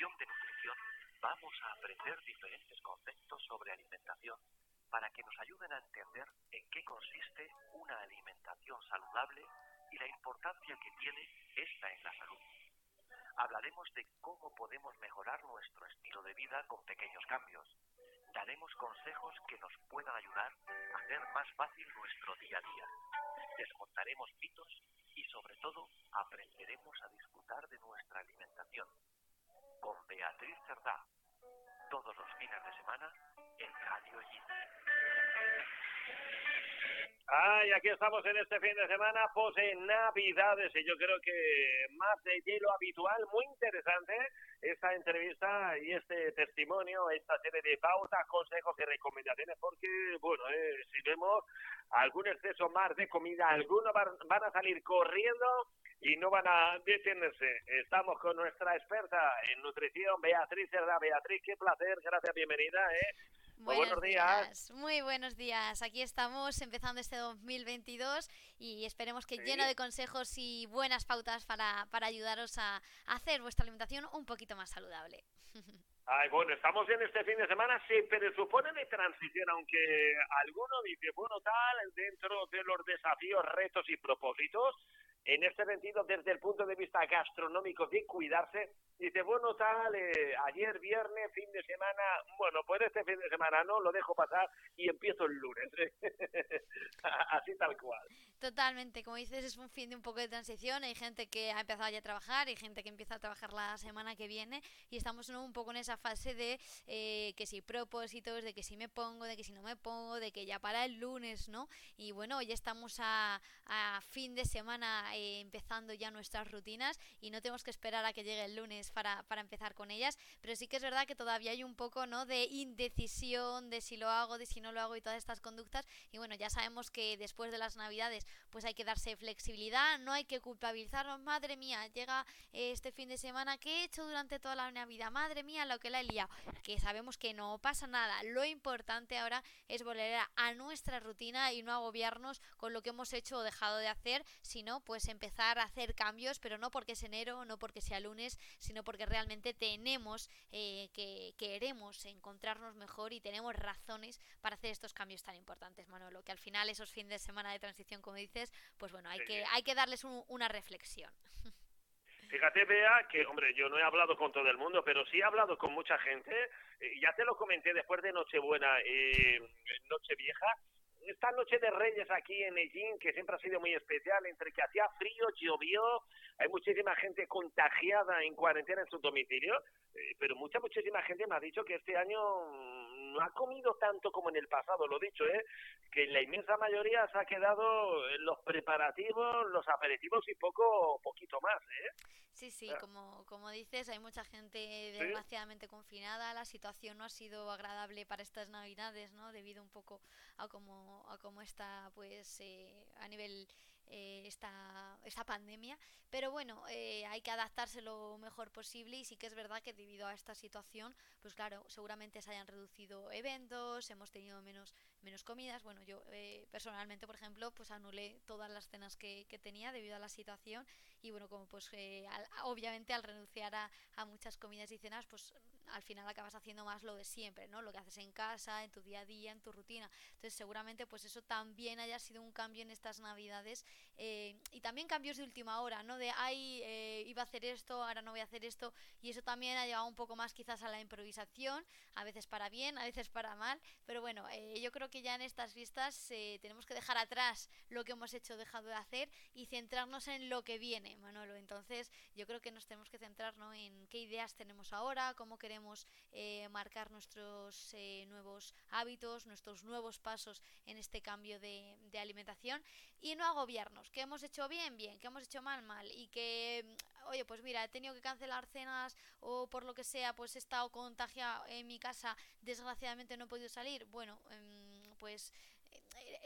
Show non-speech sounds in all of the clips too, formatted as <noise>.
sección de nutrición vamos a aprender diferentes conceptos sobre alimentación para que nos ayuden a entender en qué consiste una alimentación saludable y la importancia que tiene esta en la salud. Hablaremos de cómo podemos mejorar nuestro estilo de vida con pequeños cambios. Daremos consejos que nos puedan ayudar a hacer más fácil nuestro día a día. Desmontaremos mitos y sobre todo aprenderemos a disfrutar de nuestra alimentación. Con Beatriz Cerdá, todos los fines de semana en Radio G. Ay, aquí estamos en este fin de semana, pues en Navidades, y yo creo que más de lo habitual, muy interesante esta entrevista y este testimonio, esta serie de pautas, consejos y recomendaciones, porque, bueno, eh, si vemos algún exceso más de comida, algunos van a salir corriendo y no van a detenerse. Estamos con nuestra experta en nutrición, Beatriz Cerda. Beatriz, qué placer, gracias, bienvenida. ¿eh? Buenos, días. Muy buenos días. Aquí estamos empezando este 2022 y esperemos que lleno de consejos y buenas pautas para, para ayudaros a hacer vuestra alimentación un poquito más saludable. <laughs> Ay, bueno, estamos en este fin de semana, sí, pero supone de transición, aunque alguno dice, bueno, tal, dentro de los desafíos, retos y propósitos, en este sentido, desde el punto de vista gastronómico, de cuidarse, dice, bueno, tal, eh, ayer viernes, fin de semana, bueno, pues este fin de semana no, lo dejo pasar y empiezo el lunes. <laughs> Así tal cual. Totalmente, como dices, es un fin de un poco de transición. Hay gente que ha empezado ya a trabajar, hay gente que empieza a trabajar la semana que viene y estamos un poco en esa fase de eh, que si propósitos, de que si me pongo, de que si no me pongo, de que ya para el lunes, ¿no? Y bueno, ya estamos a, fin de semana eh, empezando ya nuestras rutinas y no tenemos que esperar a que llegue el lunes para, para, empezar con ellas, pero sí que es verdad que todavía hay un poco ¿no? de indecisión de si lo hago, de si no lo hago y todas estas conductas y bueno, ya sabemos que después de las navidades pues hay que darse flexibilidad, no hay que culpabilizarnos, madre mía, llega eh, este fin de semana, ¿qué he hecho durante toda la Navidad? Madre mía, lo que la he liado, que sabemos que no pasa nada, lo importante ahora es volver a nuestra rutina y no agobiarnos con lo que hemos hecho o dejado de hacer, sino pues empezar a hacer cambios, pero no porque es enero, no porque sea lunes, sino porque realmente tenemos eh, que queremos encontrarnos mejor y tenemos razones para hacer estos cambios tan importantes, Manolo, que al final esos fines de semana de transición, como dices, pues bueno, hay que hay que darles una reflexión. Fíjate, Bea, que, hombre, yo no he hablado con todo el mundo, pero sí he hablado con mucha gente. Eh, ya te lo comenté después de Nochebuena y eh, Nochevieja esta noche de Reyes aquí en Egin, que siempre ha sido muy especial, entre que hacía frío, llovió, hay muchísima gente contagiada en cuarentena en su domicilio, eh, pero mucha, muchísima gente me ha dicho que este año no ha comido tanto como en el pasado, lo dicho, ¿eh? que la inmensa mayoría se ha quedado en los preparativos, los aperitivos y poco, poquito más. ¿eh? Sí, sí, como, como dices, hay mucha gente demasiadamente confinada, la situación no ha sido agradable para estas navidades, ¿no? Debido un poco a cómo, a cómo está, pues, eh, a nivel eh, esta, esta, pandemia. Pero bueno, eh, hay que adaptarse lo mejor posible y sí que es verdad que debido a esta situación, pues claro, seguramente se hayan reducido eventos, hemos tenido menos, menos comidas. Bueno, yo eh, personalmente, por ejemplo, pues anulé todas las cenas que, que, tenía debido a la situación y bueno, como pues obviamente al renunciar a, a muchas comidas y cenas, pues al final acabas haciendo más lo de siempre, ¿no? Lo que haces en casa, en tu día a día, en tu rutina. Entonces seguramente pues eso también haya sido un cambio en estas navidades eh, y también cambios de última hora, ¿no? De, ay, eh, iba a hacer esto, ahora no voy a hacer esto y eso también ha llevado un poco más quizás a la improvisación, a veces para bien, a veces para mal, pero bueno, eh, yo creo que ya en estas vistas tenemos que dejar atrás lo que hemos hecho, dejado de hacer y centrarnos en lo que viene, Manolo. Entonces yo creo que nos tenemos que centrar ¿no? en qué ideas tenemos ahora, cómo queremos eh, marcar nuestros eh, nuevos hábitos, nuestros nuevos pasos en este cambio de, alimentación y no agobiarnos, que hemos hecho bien, bien, que hemos hecho mal, mal y que, mm, oye, pues mira, he tenido que cancelar cenas o por lo que sea, pues he estado contagiado en mi casa, desgraciadamente no he podido salir, bueno, em, pues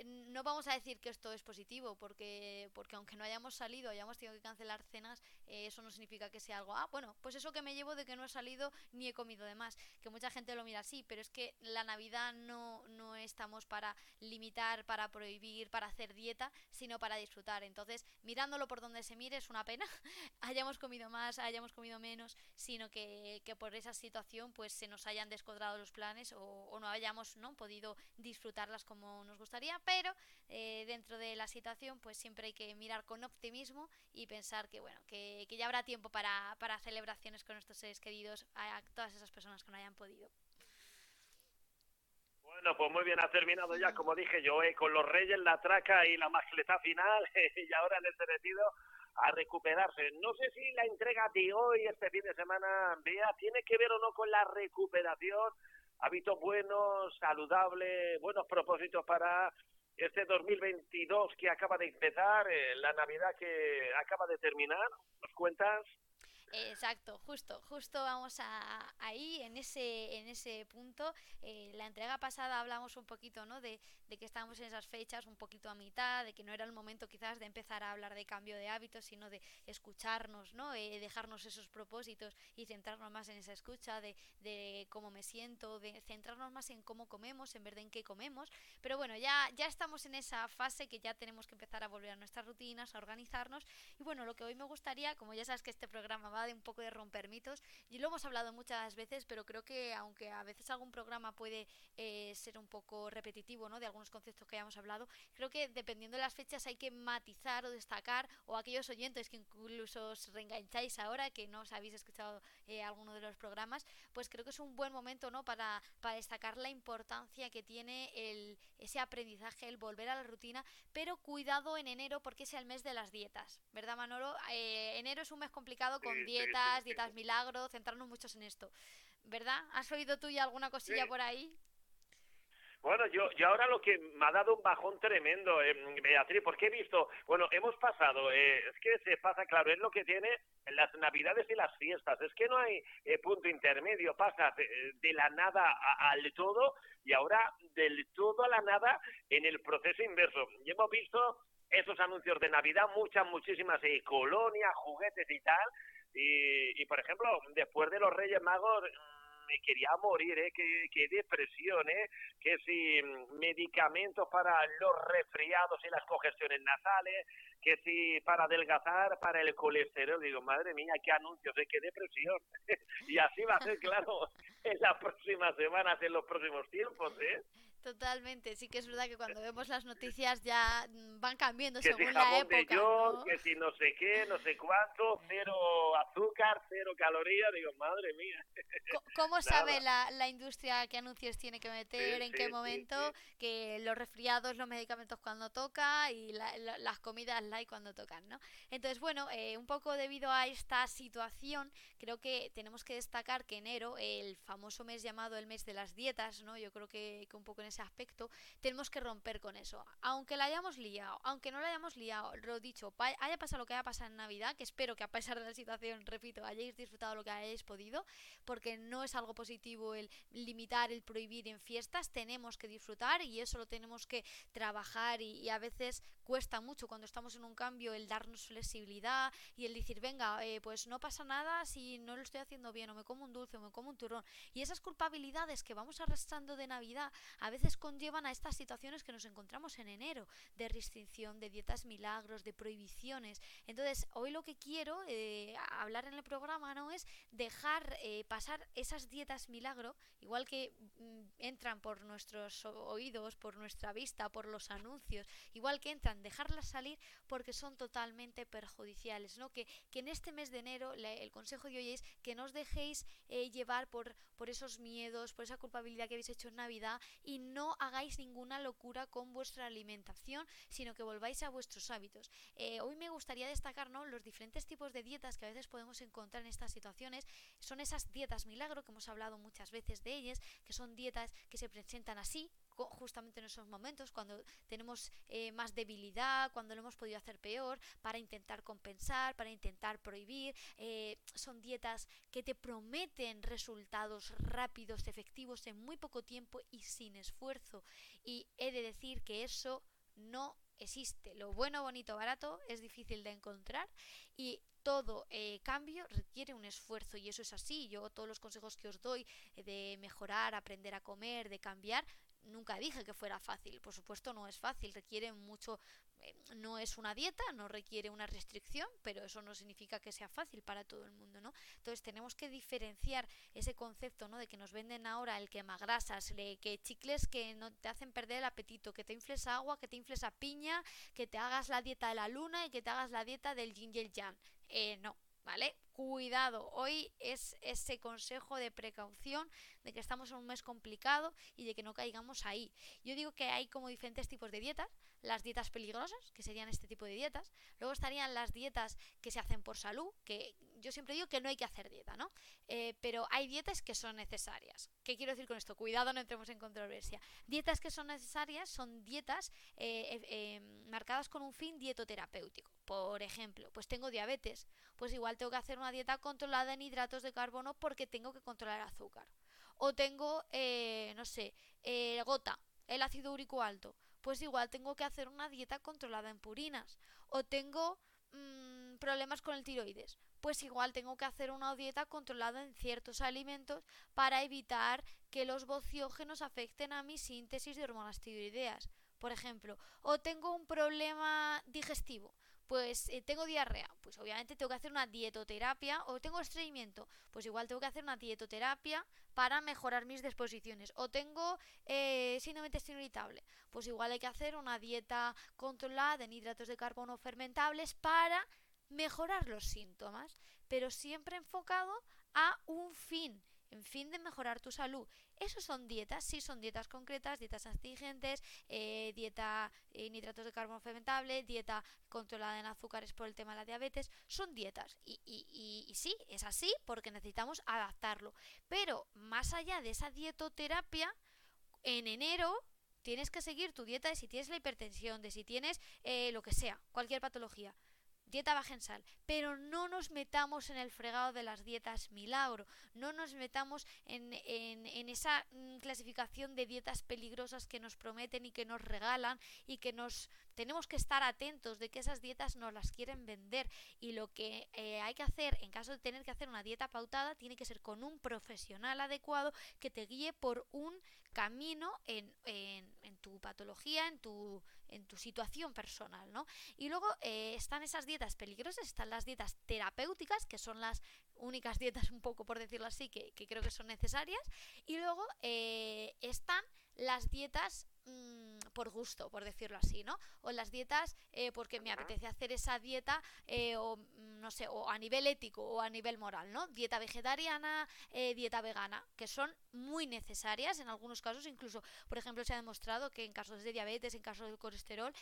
no vamos a decir que esto es positivo, porque, porque aunque no hayamos salido, hayamos tenido que cancelar cenas, eh, eso no significa que sea algo, ah, bueno, pues eso que me llevo de que no he salido ni he comido de más. Que mucha gente lo mira así, pero es que la Navidad no, no estamos para limitar, para prohibir, para hacer dieta, sino para disfrutar. Entonces, mirándolo por donde se mire, es una pena, <laughs> hayamos comido más, hayamos comido menos, sino que, que por esa situación pues se nos hayan descuadrado los planes o, o no hayamos ¿no? podido disfrutarlas como nos pero eh, dentro de la situación pues siempre hay que mirar con optimismo y pensar que bueno que, ya habrá tiempo para, para, celebraciones con nuestros seres queridos a, todas esas personas que no hayan podido. Bueno, pues muy bien, ha terminado ya, como dije yo, eh, con los Reyes, la traca y la mascleta final, <laughs> y ahora en este sentido a recuperarse. No sé si la entrega de hoy, este fin de semana, Bea, tiene que ver o no con la recuperación, hábitos buenos, saludables, buenos propósitos para este 2022 que acaba de empezar, eh, la Navidad que acaba de terminar, ¿nos cuentas? Exacto, justo, justo vamos a, ahí, en ese, en ese punto. Eh, la entrega pasada hablamos un poquito, ¿no? De, de, que estábamos en esas fechas un poquito a mitad, de que no era el momento quizás de empezar a hablar de cambio de hábitos, sino de escucharnos, ¿no? Eh, dejarnos esos propósitos y centrarnos más en esa escucha, de, de cómo me siento, de centrarnos más en cómo comemos en vez de en qué comemos. Pero bueno, ya, ya estamos en esa fase que ya tenemos que empezar a volver a nuestras rutinas, a organizarnos. Y bueno, lo que hoy me gustaría, como ya sabes que este programa va de un poco de romper mitos. Y lo hemos hablado muchas veces, pero creo que aunque a veces algún programa puede eh, ser un poco repetitivo, ¿no? De algunos conceptos que hayamos hablado, creo que dependiendo de las fechas hay que matizar o destacar, o aquellos oyentes que incluso os reengancháis ahora, que no os habéis escuchado eh, alguno de los programas, pues creo que es un buen momento, ¿no? Para, para destacar la importancia que tiene el, ese aprendizaje, el volver a la rutina, pero cuidado en enero porque es el mes de las dietas, ¿verdad Manolo? Eh, enero es un mes complicado con dietas, dietas milagro, centrarnos muchos en esto, ¿verdad? ¿Has oído tú ya alguna cosilla por ahí? Bueno, yo, yo ahora lo que me ha dado un bajón tremendo, eh, Beatriz, porque he visto, bueno, hemos pasado, eh, es que se pasa, claro, es lo que tiene en las navidades y las fiestas, es que no hay eh, punto intermedio, pasa de, la nada al todo y ahora del todo a la nada en el proceso inverso. Y hemos visto esos anuncios de Navidad, muchas, muchísimas colonias, juguetes y tal, y, y por ejemplo, después de los Reyes Magos me quería morir, ¿eh? Qué, depresión, ¿eh? Que si mm, medicamentos para los resfriados y las congestiones nasales, que si para adelgazar, para el colesterol. Digo, madre mía, qué anuncios, ¿eh? Qué depresión. <laughs> y así va a ser, claro, <laughs> en las próximas semanas, en los próximos tiempos, ¿eh? Totalmente, sí que es verdad que cuando vemos las noticias ya mm, van cambiando según la época. ¿no? Que si no sé qué, no sé cuánto, cero azúcar, cero calorías, digo, madre mía. ¿Cómo <laughs> sabe la, la, industria qué anuncios tiene que meter, en qué momento, que los resfriados, los medicamentos cuando toca y las comidas light cuando tocan, ¿no? Entonces, bueno, eh, un poco debido a esta situación, creo que tenemos que destacar que enero, el famoso mes llamado el mes de las dietas, ¿no? Yo creo que, que un poco en ese aspecto, tenemos que romper con eso. Aunque la hayamos liado, aunque no la hayamos liado, lo dicho, haya pasado lo que haya pasado en Navidad, que espero que a pesar de la situación, repito, hayáis disfrutado lo que hayáis podido, porque no es algo positivo el limitar, el prohibir en fiestas, tenemos que disfrutar y eso lo tenemos que trabajar y, a veces cuesta mucho cuando estamos en un cambio el darnos flexibilidad y el decir, venga, eh, pues no pasa nada si no lo estoy haciendo bien o me como un dulce o me como un turrón. Y esas culpabilidades que vamos arrastrando de Navidad a veces conllevan a estas situaciones que nos encontramos en enero, de restricción, de dietas milagros, de prohibiciones. Entonces, hoy lo que quiero eh, hablar en el programa no es dejar eh, pasar esas dietas milagro, igual que mm, entran por nuestros oídos, por nuestra vista, por los anuncios, igual que entran, dejarlas salir porque son totalmente perjudiciales. ¿no? Que, que en este mes de enero el consejo de hoy es que no os dejéis eh, llevar por, por esos miedos, por esa culpabilidad que habéis hecho en Navidad y no hagáis ninguna locura con vuestra alimentación, sino que volváis a vuestros hábitos. Eh, hoy me gustaría destacar ¿no? los diferentes tipos de dietas que a veces podemos encontrar en estas situaciones. Son esas dietas milagro, que hemos hablado muchas veces de ellas, que son dietas que se presentan así, justamente en esos momentos, cuando tenemos eh, más debilidad, cuando lo hemos podido hacer peor, para intentar compensar, para intentar prohibir. Eh, son dietas que te prometen resultados rápidos, efectivos, en muy poco tiempo y sin esfuerzo. Y he de decir que eso no existe. Lo bueno, bonito, barato es difícil de encontrar y todo eh, cambio requiere un esfuerzo y eso es así. Yo todos los consejos que os doy de mejorar, aprender a comer, de cambiar, nunca dije que fuera fácil. Por supuesto no es fácil, requiere mucho, eh, no es una dieta, no requiere una restricción, pero eso no significa que sea fácil para todo el mundo, ¿no? Entonces tenemos que diferenciar ese concepto, ¿no? De que nos venden ahora el quemagrasas, que chicles que no te hacen perder el apetito, que te infles agua, que te infles a piña, que te hagas la dieta de la luna y que te hagas la dieta del yin y el yang. Eh, no, ¿vale? Cuidado, hoy es ese consejo de precaución de que estamos en un mes complicado y de que no caigamos ahí. Yo digo que hay como diferentes tipos de dietas, las dietas peligrosas, que serían este tipo de dietas, luego estarían las dietas que se hacen por salud, que yo siempre digo que no hay que hacer dieta, ¿no? Eh, pero hay dietas que son necesarias. ¿Qué quiero decir con esto? Cuidado, no entremos en controversia. Dietas que son necesarias son dietas eh, eh, marcadas con un fin dietoterapéutico. Por ejemplo, pues tengo diabetes, pues igual tengo que hacer una dieta controlada en hidratos de carbono porque tengo que controlar el azúcar. O tengo, no sé, gota, el ácido úrico alto, pues igual tengo que hacer una dieta controlada en purinas. O tengo mm, problemas con el tiroides, pues igual tengo que hacer una dieta controlada en ciertos alimentos para evitar que los bociógenos afecten a mi síntesis de hormonas tiroideas. Por ejemplo, o tengo un problema digestivo, pues eh, tengo diarrea, pues obviamente tengo que hacer una dietoterapia, o tengo estreñimiento, pues igual tengo que hacer una dietoterapia para mejorar mis disposiciones, o tengo eh, síndrome intestino irritable, pues igual hay que hacer una dieta controlada en hidratos de carbono fermentables para mejorar los síntomas, pero siempre enfocado a un fin, en fin de mejorar tu salud. Esos son dietas, sí son dietas concretas, dietas astringentes, eh, dieta en hidratos de carbono fermentable, dieta controlada en azúcares por el tema de la diabetes, son dietas. Y, y, y sí, es así porque necesitamos adaptarlo. Pero más allá de esa dietoterapia, en enero tienes que seguir tu dieta de si tienes la hipertensión, de si tienes eh, lo que sea, cualquier patología dieta baja en sal, pero no nos metamos en el fregado de las dietas milagro, no nos metamos en, en, esa mm, clasificación de dietas peligrosas que nos prometen y que nos regalan y que nos tenemos que estar atentos de que esas dietas nos las quieren vender. Y lo que eh, hay que hacer en caso de tener que hacer una dieta pautada tiene que ser con un profesional adecuado que te guíe por un camino en, en, en tu patología, en tu, en tu situación personal, ¿no? Y luego eh, están esas dietas peligrosas, están las dietas terapéuticas, que son las únicas dietas, un poco por decirlo así, que, creo que son necesarias. Y luego eh, están las dietas mm, por gusto, por decirlo así, ¿no? O las dietas eh, porque me apetece hacer esa dieta eh, o mm, no sé, o a nivel ético o a nivel moral, ¿no? Dieta vegetariana, eh, dieta vegana, que son muy necesarias en algunos casos, incluso, por ejemplo, se ha demostrado que en casos de diabetes, en casos de colesterol,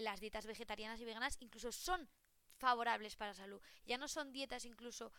las dietas vegetarianas y veganas incluso son favorables para la salud. Ya no son dietas incluso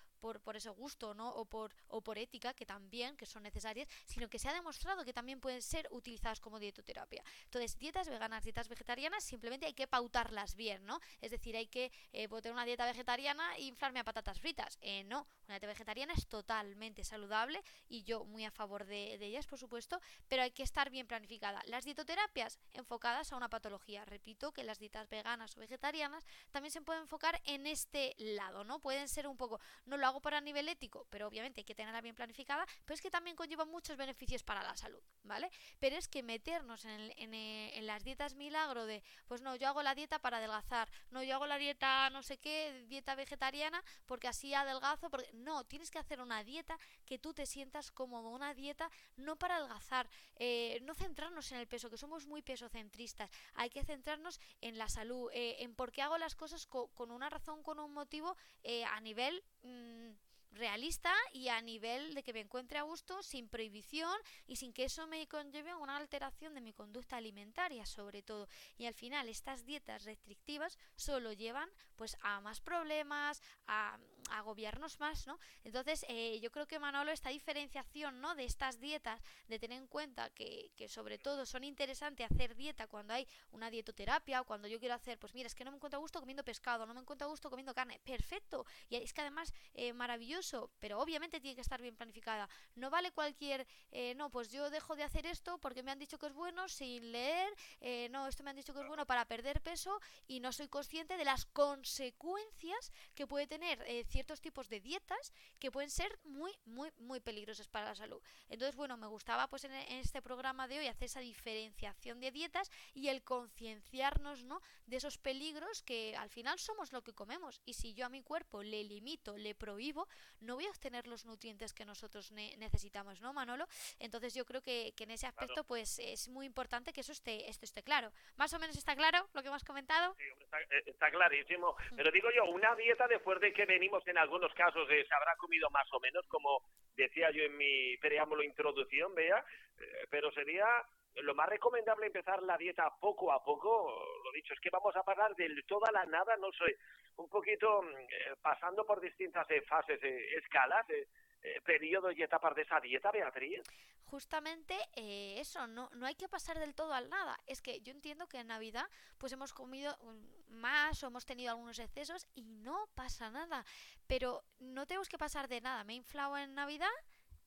por, ese gusto ¿no? o, por, o por ética, que también, que son necesarias, sino que se ha demostrado que también pueden ser utilizadas como dietoterapia. Entonces, dietas veganas, dietas vegetarianas, simplemente hay que pautarlas bien, ¿no? Es decir, hay que eh, tener una dieta vegetariana e inflarme a patatas fritas. Eh, no, una dieta vegetariana es totalmente saludable y yo muy a favor de, de ellas, por supuesto, pero hay que estar bien planificada. Las dietoterapias enfocadas a una patología. Repito que las dietas veganas o vegetarianas también se pueden enfocar en este lado, ¿no? Pueden ser un poco, no lo hago para nivel ético, pero obviamente hay que tenerla bien planificada, pero es que también conlleva muchos beneficios para la salud, ¿vale? Pero es que meternos en, en, las dietas milagro de, pues no, yo hago la dieta para adelgazar, no, yo hago la dieta no sé qué, dieta vegetariana, porque así adelgazo, porque no, tienes que hacer una dieta que tú te sientas cómodo, una dieta no para adelgazar, eh, no centrarnos en el peso, que somos muy pesocentristas, hay que centrarnos en la salud, eh, en por qué hago las cosas con una razón, con un motivo eh, a nivel mm, realista y a nivel de que me encuentre a gusto sin prohibición y sin que eso me conlleve a una alteración de mi conducta alimentaria sobre todo. Y al final estas dietas restrictivas solo llevan pues a más problemas a, agobiarnos más no entonces eh, yo creo que Manolo esta diferenciación no de estas dietas de tener en cuenta que, que sobre todo son interesantes hacer dieta cuando hay una dietoterapia o cuando yo quiero hacer pues mira es que no me encuentro a gusto comiendo pescado no me encuentro a gusto comiendo carne perfecto. Y es que además eh, maravilloso pero obviamente tiene que estar bien planificada. No vale cualquier, eh, no, pues yo dejo de hacer esto porque me han dicho que es bueno sin leer, eh, no, esto me han dicho que es bueno para perder peso y no soy consciente de las consecuencias que puede tener eh, ciertos tipos de dietas que pueden ser muy, muy, muy peligrosas para la salud. Entonces, bueno, me gustaba pues en, en este programa de hoy hacer esa diferenciación de dietas y el concienciarnos, ¿no? De esos peligros que al final somos lo que comemos y si yo a mi cuerpo le limito, le prohíbo, no voy a obtener los nutrientes que nosotros necesitamos, ¿no, Manolo? Entonces yo creo que, en ese aspecto pues es muy importante que eso esté, esto esté claro. ¿Más o menos está claro lo que hemos comentado? Sí, eh, está, clarísimo. Mm. Pero digo yo, una dieta después de que venimos en algunos casos se habrá comido más o menos, como decía yo en mi preámbulo introducción, vea, eh, pero sería lo más recomendable empezar la dieta poco a poco, lo dicho, es que vamos a pasar del todo a la nada, no sé, un poquito mm, eh, pasando por distintas eh, fases, eh, escalas, periodos y etapas de esa dieta, Beatriz. Justamente eso, no, no hay que pasar del todo al nada. Es que yo entiendo que en Navidad pues hemos comido mm, más o hemos tenido algunos excesos y no pasa nada. Pero no tenemos que pasar de nada. Me he inflado en Navidad,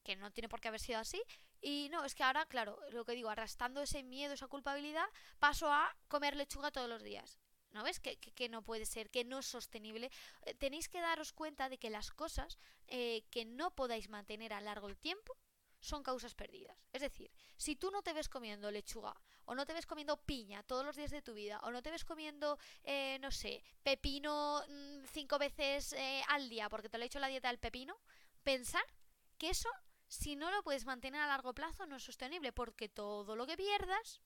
que no tiene por qué haber sido así, y no, es que ahora, claro, lo que digo, arrastrando ese miedo, esa culpabilidad, paso a comer lechuga todos los días. ¿No ves que, que, no puede ser, que no es sostenible? Eh, tenéis que daros cuenta de que las cosas eh, que no podáis mantener a largo tiempo son causas perdidas. Es decir, si tú no te ves comiendo lechuga, o no te ves comiendo piña todos los días de tu vida, o no te ves comiendo, eh, no sé, pepino mm, cinco veces al día porque te lo he hecho la dieta del pepino, pensar que eso si no lo puedes mantener a largo plazo no es sostenible porque todo lo que pierdas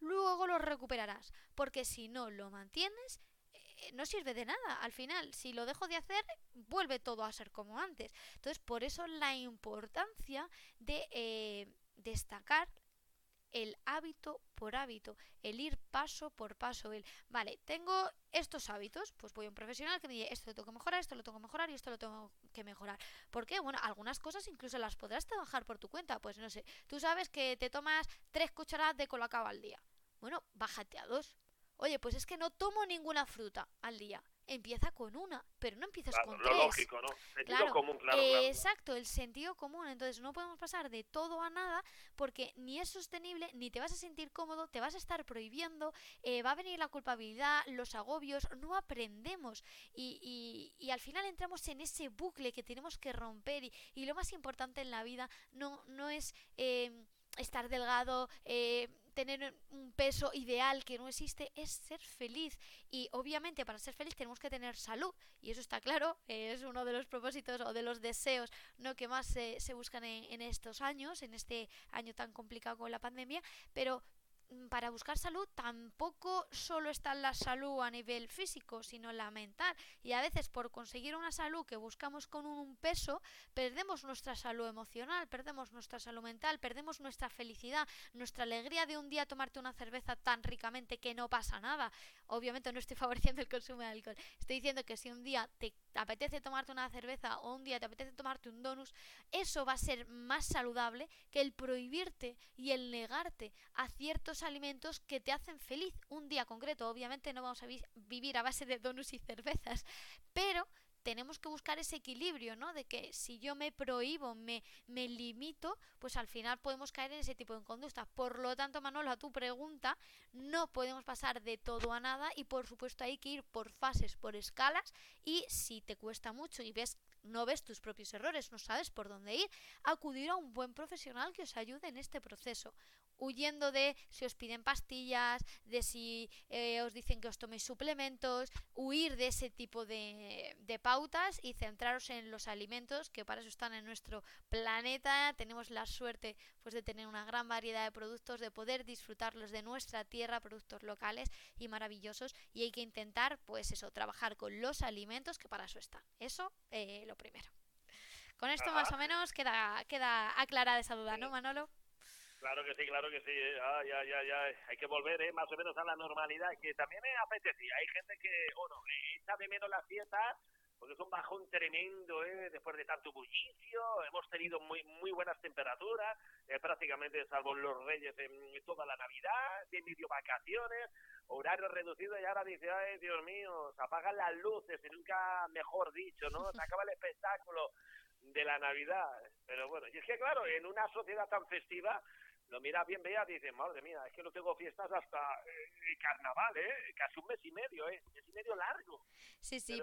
luego lo recuperarás. Porque si no lo mantienes eh, no sirve de nada al final. Si lo dejo de hacer vuelve todo a ser como antes. Entonces por eso la importancia de eh, destacar el hábito por hábito, el ir paso por paso, el, vale, tengo estos hábitos, pues voy a un profesional que me dice, esto lo tengo que mejorar, esto lo tengo que mejorar y esto lo tengo que mejorar. ¿Por qué? Bueno, algunas cosas incluso las podrás trabajar por tu cuenta, pues no sé, tú sabes que te tomas tres cucharadas de colacao al día. Bueno, bájate a dos. Oye, pues es que no tomo ninguna fruta al día empieza con una, pero no empiezas con lo tres. lógico, ¿no? Sentido común, claro, Exacto, el sentido común. Entonces no podemos pasar de todo a nada porque ni es sostenible, ni te vas a sentir cómodo, te vas a estar prohibiendo, eh, va a venir la culpabilidad, los agobios, no aprendemos y, y, al final entramos en ese bucle que tenemos que romper y, y lo más importante en la vida no, no es... Eh, estar delgado, eh, tener un peso ideal que no existe, es ser feliz. Y obviamente para ser feliz tenemos que tener salud. Y eso está claro, es uno de los propósitos o de los deseos ¿no? que más se, se buscan en, en estos años, en este año tan complicado con la pandemia. Pero para buscar salud tampoco solo está la salud a nivel físico, sino la mental. Y a veces por conseguir una salud que buscamos con un peso, perdemos nuestra salud emocional, perdemos nuestra salud mental, perdemos nuestra felicidad, nuestra alegría de un día tomarte una cerveza tan ricamente que no pasa nada. Obviamente no estoy <laughs> favoreciendo el consumo de alcohol. Estoy diciendo que si un día te apetece tomarte una cerveza o un día te apetece tomarte un donus, eso va a ser más saludable que el prohibirte y el negarte a ciertos alimentos que te hacen feliz un día concreto. Obviamente no vamos a vivir a base de donuts y cervezas, pero tenemos que buscar ese equilibrio, ¿no? De que si yo me prohíbo, me, me limito, pues al final podemos caer en ese tipo de conducta. Por lo tanto, Manolo, a tu pregunta, no podemos pasar de todo a nada y por supuesto hay que ir por fases, por escalas y si te cuesta mucho y ves no ves tus propios errores, no sabes por dónde ir, acudir a un buen profesional que os ayude en este proceso huyendo de si os piden pastillas, de si eh, os dicen que os toméis suplementos, huir de ese tipo de, de, pautas y centraros en los alimentos que para eso están en nuestro planeta. Tenemos la suerte pues de tener una gran variedad de productos, de poder disfrutarlos de nuestra tierra, productos locales y maravillosos y hay que intentar pues eso, trabajar con los alimentos que para eso están. Eso eh, lo primero. Con esto más o menos queda, queda aclarada esa duda, ¿no, Manolo? Claro que sí, claro que sí. Ah, ya, ya, ya. Hay que volver ¿eh? más o menos a la normalidad, que también me apetecía. Hay gente que, bueno, echa de menos las fiestas porque es un bajón tremendo, ¿eh? después de tanto bullicio, hemos tenido muy muy buenas temperaturas, eh, prácticamente salvo los reyes en toda la Navidad, de medio vacaciones, horario reducido y ahora dice, ay Dios mío, se apagan las luces y nunca mejor dicho, ¿no? Se acaba el espectáculo de la Navidad. Pero bueno, y es que claro, en una sociedad tan festiva, lo mira bien vea, dice, madre mía, es que no tengo fiestas hasta eh, carnaval, ¿eh? Casi un mes y medio, ¿eh? Un mes y medio largo. Sí, sí.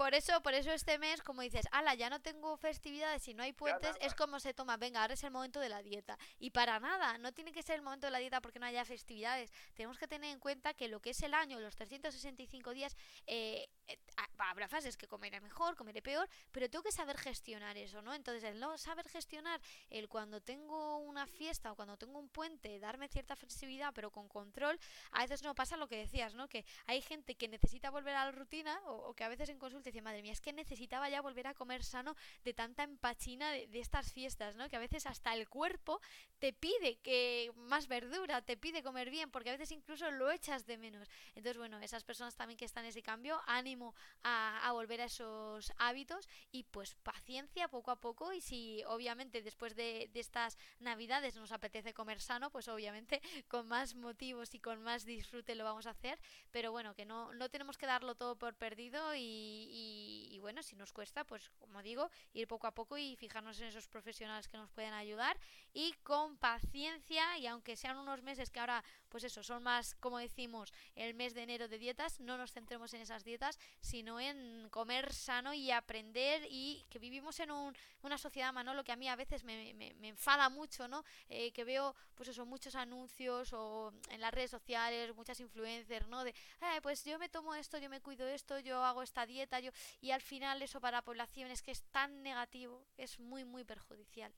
Por eso, por eso este mes, como dices, ala, ya no tengo festividades y no hay puentes, es como se toma, venga, ahora es el momento de la dieta. Y para nada, no tiene que ser el momento de la dieta porque no haya festividades. Tenemos que tener en cuenta que lo que es el año, los 365 días, eh, eh habrá fases que comeré mejor, comeré peor, pero tengo que saber gestionar eso, ¿no? Entonces, el no saber gestionar el cuando tengo una fiesta o cuando tengo un puente, darme cierta flexibilidad, pero con control, a veces no pasa lo que decías, ¿no? Que hay gente que necesita volver a la rutina o, o que a veces en consulta dice, madre mía, es que necesitaba ya volver a comer sano de tanta empachina de, estas fiestas, ¿no? Que a veces hasta el cuerpo te pide que más verdura, te pide comer bien, porque a veces incluso lo echas de menos. Entonces, bueno, esas personas también que están en ese cambio, ánimo a, volver a esos hábitos y pues paciencia poco a poco y si obviamente después de, estas navidades nos apetece comer sano, pues obviamente con más motivos y con más disfrute lo vamos a hacer, pero bueno, que no, no tenemos que darlo todo por perdido y, bueno, si nos cuesta, pues como digo, ir poco a poco y fijarnos en esos profesionales que nos pueden ayudar y con paciencia y aunque sean unos meses que ahora, pues eso, son más, como decimos, el mes de enero de dietas, no nos centremos en esas dietas, sino en comer sano y aprender y que vivimos en un, una sociedad, Manolo, que a mí a veces me, me, enfada mucho, ¿no? Eh, que veo, pues eso, muchos anuncios o en las redes sociales, muchas influencers, ¿no? De, pues yo me tomo esto, yo me cuido esto, yo hago esta dieta, yo y al final eso para la población es que es tan negativo, es muy, muy perjudicial.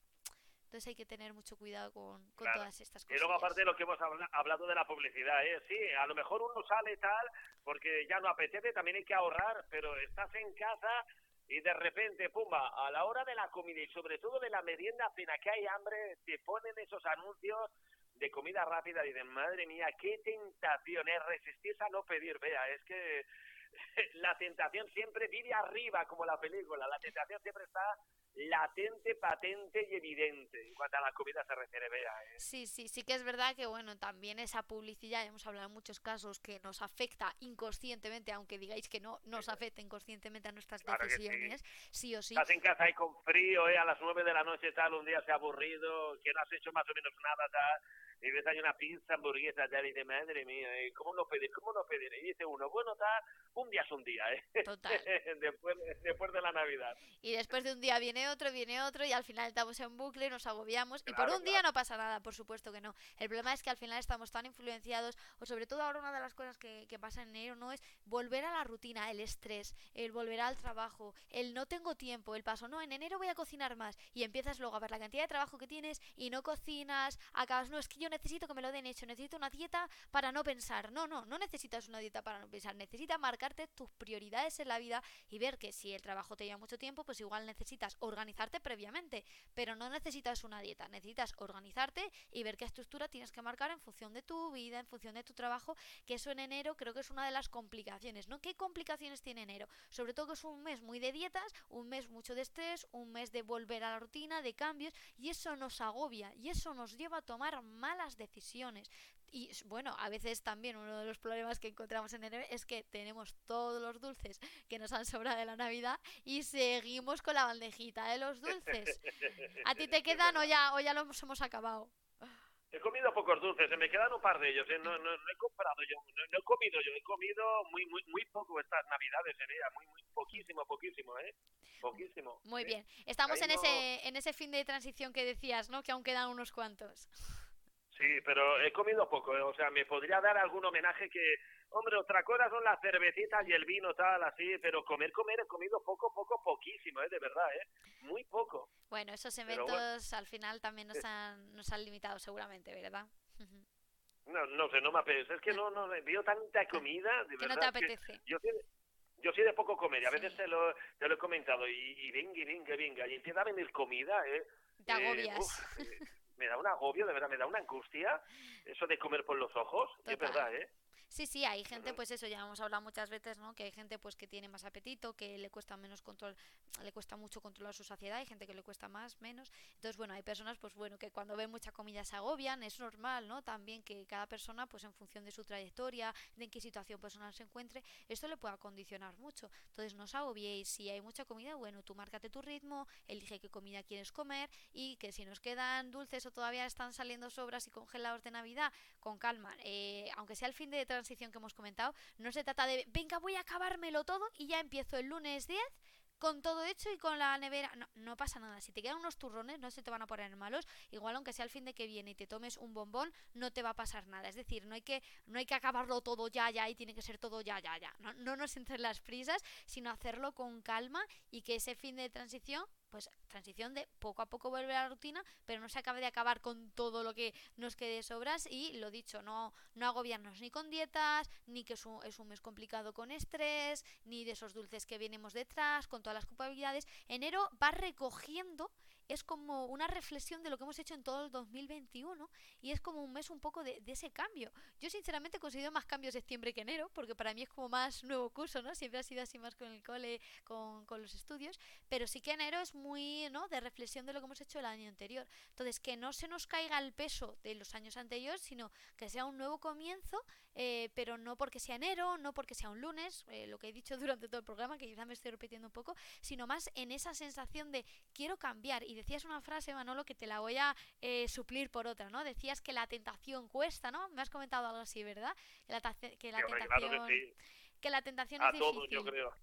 Entonces hay que tener mucho cuidado con, todas estas cosas. Y luego aparte de lo que hemos hablado de la publicidad, ¿eh? sí, a lo mejor uno sale tal porque ya no apetece, también hay que ahorrar, pero estás en casa y de repente, pumba, a la hora de la comida y sobre todo de la merienda cena que hay hambre, te ponen esos anuncios de comida rápida y dicen, madre mía, qué tentación es resistirse a no pedir, vea, es que <laughs> la tentación siempre vive arriba, como la película. La tentación siempre está latente, patente y evidente en cuanto a la comida se refiere, vea. ¿eh? Sí, sí, sí que es verdad que, bueno, también esa publicidad, hemos hablado en muchos casos, que nos afecta inconscientemente, aunque digáis que no nos afecta inconscientemente a nuestras decisiones, sí. o sí. Estás en casa ahí con frío, ¿eh? a las nueve de la noche tal, un día se ha aburrido, que no has hecho más o menos nada, tal y ves hay una pizza, hamburguesa, tal, y de madre mía, ¿eh? ¿cómo no pedir? ¿Cómo no pedir? Y dice uno, bueno, tal, un día es un día, ¿eh? Total. <laughs> después, después de la Navidad. Y después de un día viene otro, viene otro, y al final estamos en bucle, nos agobiamos, y por un día no pasa nada, por supuesto que no. El problema es que al final estamos tan influenciados, o sobre todo ahora una de las cosas que, que pasa en enero, ¿no? Es volver a la rutina, el estrés, el volver al trabajo, el no tengo tiempo, el paso, no, en enero voy a cocinar más, y empiezas luego a ver la cantidad de trabajo que tienes, y no cocinas, acabas, no, es que yo necesito que me lo den hecho, necesito una dieta para no pensar. No, no, no necesitas una dieta para no pensar, necesitas marcarte tus prioridades en la vida y ver que si el trabajo te lleva mucho tiempo, pues igual necesitas organizarte previamente, pero no necesitas una dieta, necesitas organizarte y ver qué estructura tienes que marcar en función de tu vida, en función de tu trabajo, que eso en enero creo que es una de las complicaciones, ¿no? ¿Qué complicaciones tiene enero? Sobre todo que es un mes muy de dietas, un mes mucho de estrés, un mes de volver a la rutina, de cambios, y eso nos agobia y eso nos lleva a tomar malas decisiones y bueno, a veces también uno de los problemas que encontramos en enero es que tenemos todos los dulces que nos han sobrado de la Navidad y seguimos con la bandejita de los dulces. <laughs> ¿A ti te quedan o ya, o ya los hemos acabado? He comido pocos dulces, se me quedan un par de ellos. ¿eh? No, no, he comprado yo, no, he comido yo, he comido muy muy muy poco estas Navidades, sería muy muy poquísimo, poquísimo, ¿eh? Poquísimo. Muy bien. Estamos en ese en ese fin de transición que decías, ¿no? Que aún quedan unos cuantos. Sí, pero he comido poco, ¿eh? o sea, me podría dar algún homenaje que, hombre, otra cosa son las cervecitas y el vino, tal, así, pero comer, comer, he comido poco, poco, poquísimo, ¿eh? De verdad, ¿eh? Muy poco. Bueno, esos eventos al final también nos han, nos han limitado seguramente, ¿verdad? No, no sé, no me apetece, es que no, no, veo tanta comida, de que verdad. no te apetece. yo yo soy de poco comer y a veces te lo, te lo he comentado y, y venga, y venga, venga, y empieza a venir comida, ¿eh? Te agobias. eh, <laughs> me da un agobio, de verdad, me da una angustia eso de comer por los ojos, es verdad, ¿eh? Sí, sí, hay gente, pues eso, ya hemos hablado muchas veces, ¿no? Que hay gente pues que tiene más apetito, que le cuesta menos control, le cuesta mucho controlar su saciedad, hay gente que le cuesta más, menos. Entonces, bueno, hay personas, pues bueno, que cuando ven mucha comida se agobian, es normal, ¿no? También que cada persona, pues en función de su trayectoria, de en qué situación personal se encuentre, esto le pueda condicionar mucho. Entonces, no os agobiéis, si hay mucha comida, bueno, tú márcate tu ritmo, elige qué comida quieres comer y que si nos quedan dulces o todavía están saliendo sobras y congelados de Navidad, con calma, eh, aunque sea el fin de transición que hemos comentado, no se trata de, venga, voy a acabármelo todo y ya empiezo el lunes 10 con todo hecho y con la nevera. No, pasa nada. Si te quedan unos turrones, no se te van a poner malos. Igual, aunque sea el fin de que viene y te tomes un bombón, no te va a pasar nada. Es decir, no hay que, no hay que acabarlo todo ya, ya y tiene que ser todo ya, ya, ya. No, no nos <laughs> entren las prisas, sino hacerlo con calma y que ese fin de transición pues transición de poco a poco volver a la rutina, pero no se acabe de acabar con todo lo que nos quede de sobras y lo dicho, no, no agobiarnos ni con dietas, ni que es un, es un mes complicado con estrés, ni de esos dulces que venimos detrás, con todas las culpabilidades. Enero va recogiendo, es como una reflexión de lo que hemos hecho en todo el 2021 y es como un mes un poco de, ese cambio. Yo sinceramente considero más cambios septiembre que enero, porque para mí es como más nuevo curso, ¿no? Siempre ha sido así más con el cole, con, con los estudios, pero sí que enero es muy, ¿no? De reflexión de lo que hemos hecho el año anterior. Entonces, que no se nos caiga el peso de los años anteriores, sino que sea un nuevo comienzo, eh, pero no porque sea enero, no porque sea un lunes, eh, lo que he dicho <laughs> durante todo el programa, que quizá me estoy repitiendo un poco, sino más en esa sensación de quiero cambiar. Y decías una frase, Manolo, que te la voy a eh, suplir por otra, ¿no? Decías que la tentación cuesta, ¿no? Me has comentado algo así, ¿verdad? Que la, que tentación, claro que sí. que la tentación A es todos, difícil. yo creo.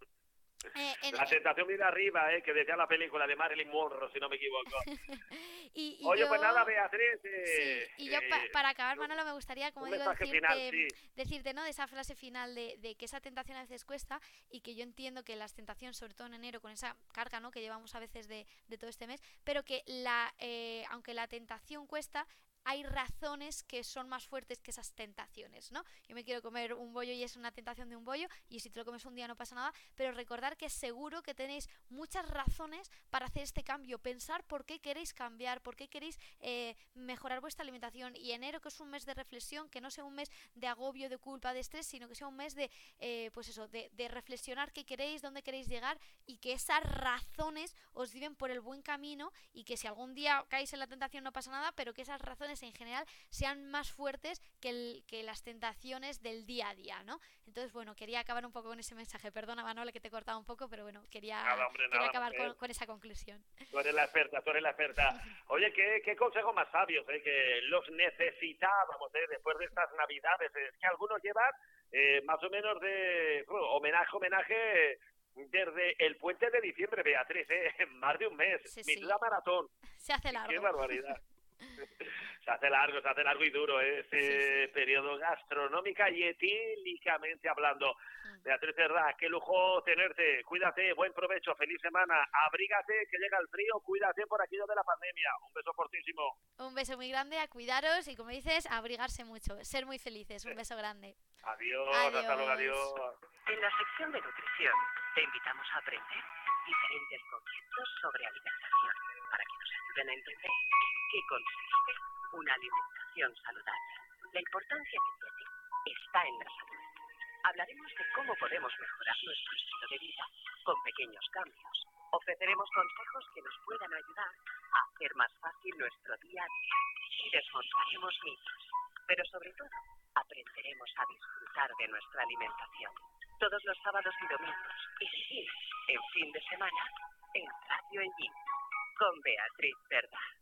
Eh, en- La tentación viene arriba, ¿eh? Que decía la película de Marilyn Monroe, si no me equivoco. <laughs> y, y Oye, pues yo- nada, Beatriz. eh, Sí, y yo pa- eh, para acabar, Manolo, me gustaría, como digo, decirte, final, sí. decirte, ¿no? De esa frase final de, de que esa tentación a veces cuesta y que yo entiendo que las tentaciones, sobre todo en enero, con esa carga, ¿no? Que llevamos a veces de, de todo este mes, pero que la, eh, aunque la tentación cuesta, hay razones que son más fuertes que esas tentaciones, ¿no? Yo me quiero comer un bollo y es una tentación de un bollo y si te lo comes un día no pasa nada, pero recordar que seguro que tenéis muchas razones para hacer este cambio, pensar por qué queréis cambiar, por qué queréis eh, mejorar vuestra alimentación y enero que es un mes de reflexión, que no sea un mes de agobio, de culpa, de estrés, sino que sea un mes de, eh, pues eso, de, reflexionar qué queréis, dónde queréis llegar y que esas razones os lleven por el buen camino y que si algún día caéis en la tentación no pasa nada, pero que esas razones en general sean más fuertes que, el- que las tentaciones del día a día, ¿no? Entonces, bueno, quería acabar un poco con ese mensaje. Perdona, Manole, que te he cortado un poco, pero bueno, quería, Nada, hombre, quería nada, acabar con, con esa conclusión. Tú eres la experta, tú eres la experta. <laughs> Oye, qué, qué consejos más sabios, ¿eh? que los necesitábamos ¿eh? después de estas navidades. Es que algunos llevan eh, más o menos de bueno, homenaje, homenaje desde el puente de diciembre, Beatriz, ¿eh? <laughs> más de un mes. Sí, sí. maratón. Se hace Qué largo. barbaridad. <laughs> Se hace largo, se hace largo y duro ¿eh? este Sí, periodo gastronómica y etílicamente hablando. Mm. Beatriz Cerda, qué lujo tenerte. Cuídate, buen provecho, feliz semana. Abrígate, que llega el frío. Cuídate por aquello de la pandemia. Un beso fortísimo. Un beso muy grande, a cuidaros y como dices, a abrigarse mucho, ser muy felices. Un beso grande. Adiós, hasta luego, Adiós. adiós. En la sección de nutrición te invitamos a aprender diferentes conceptos sobre alimentación para que nos ayuden a entender en qué consiste una alimentación saludable. La importancia que tiene está en la salud. Hablaremos de cómo podemos mejorar nuestro estilo de vida con pequeños cambios. Ofreceremos consejos que nos puedan ayudar a hacer más fácil nuestro día a día y desmontaremos mitos. Pero sobre todo, aprenderemos a disfrutar de nuestra alimentación. Todos los sábados y domingos y si en fin de semana en Radio Engin con Beatriz Cerda.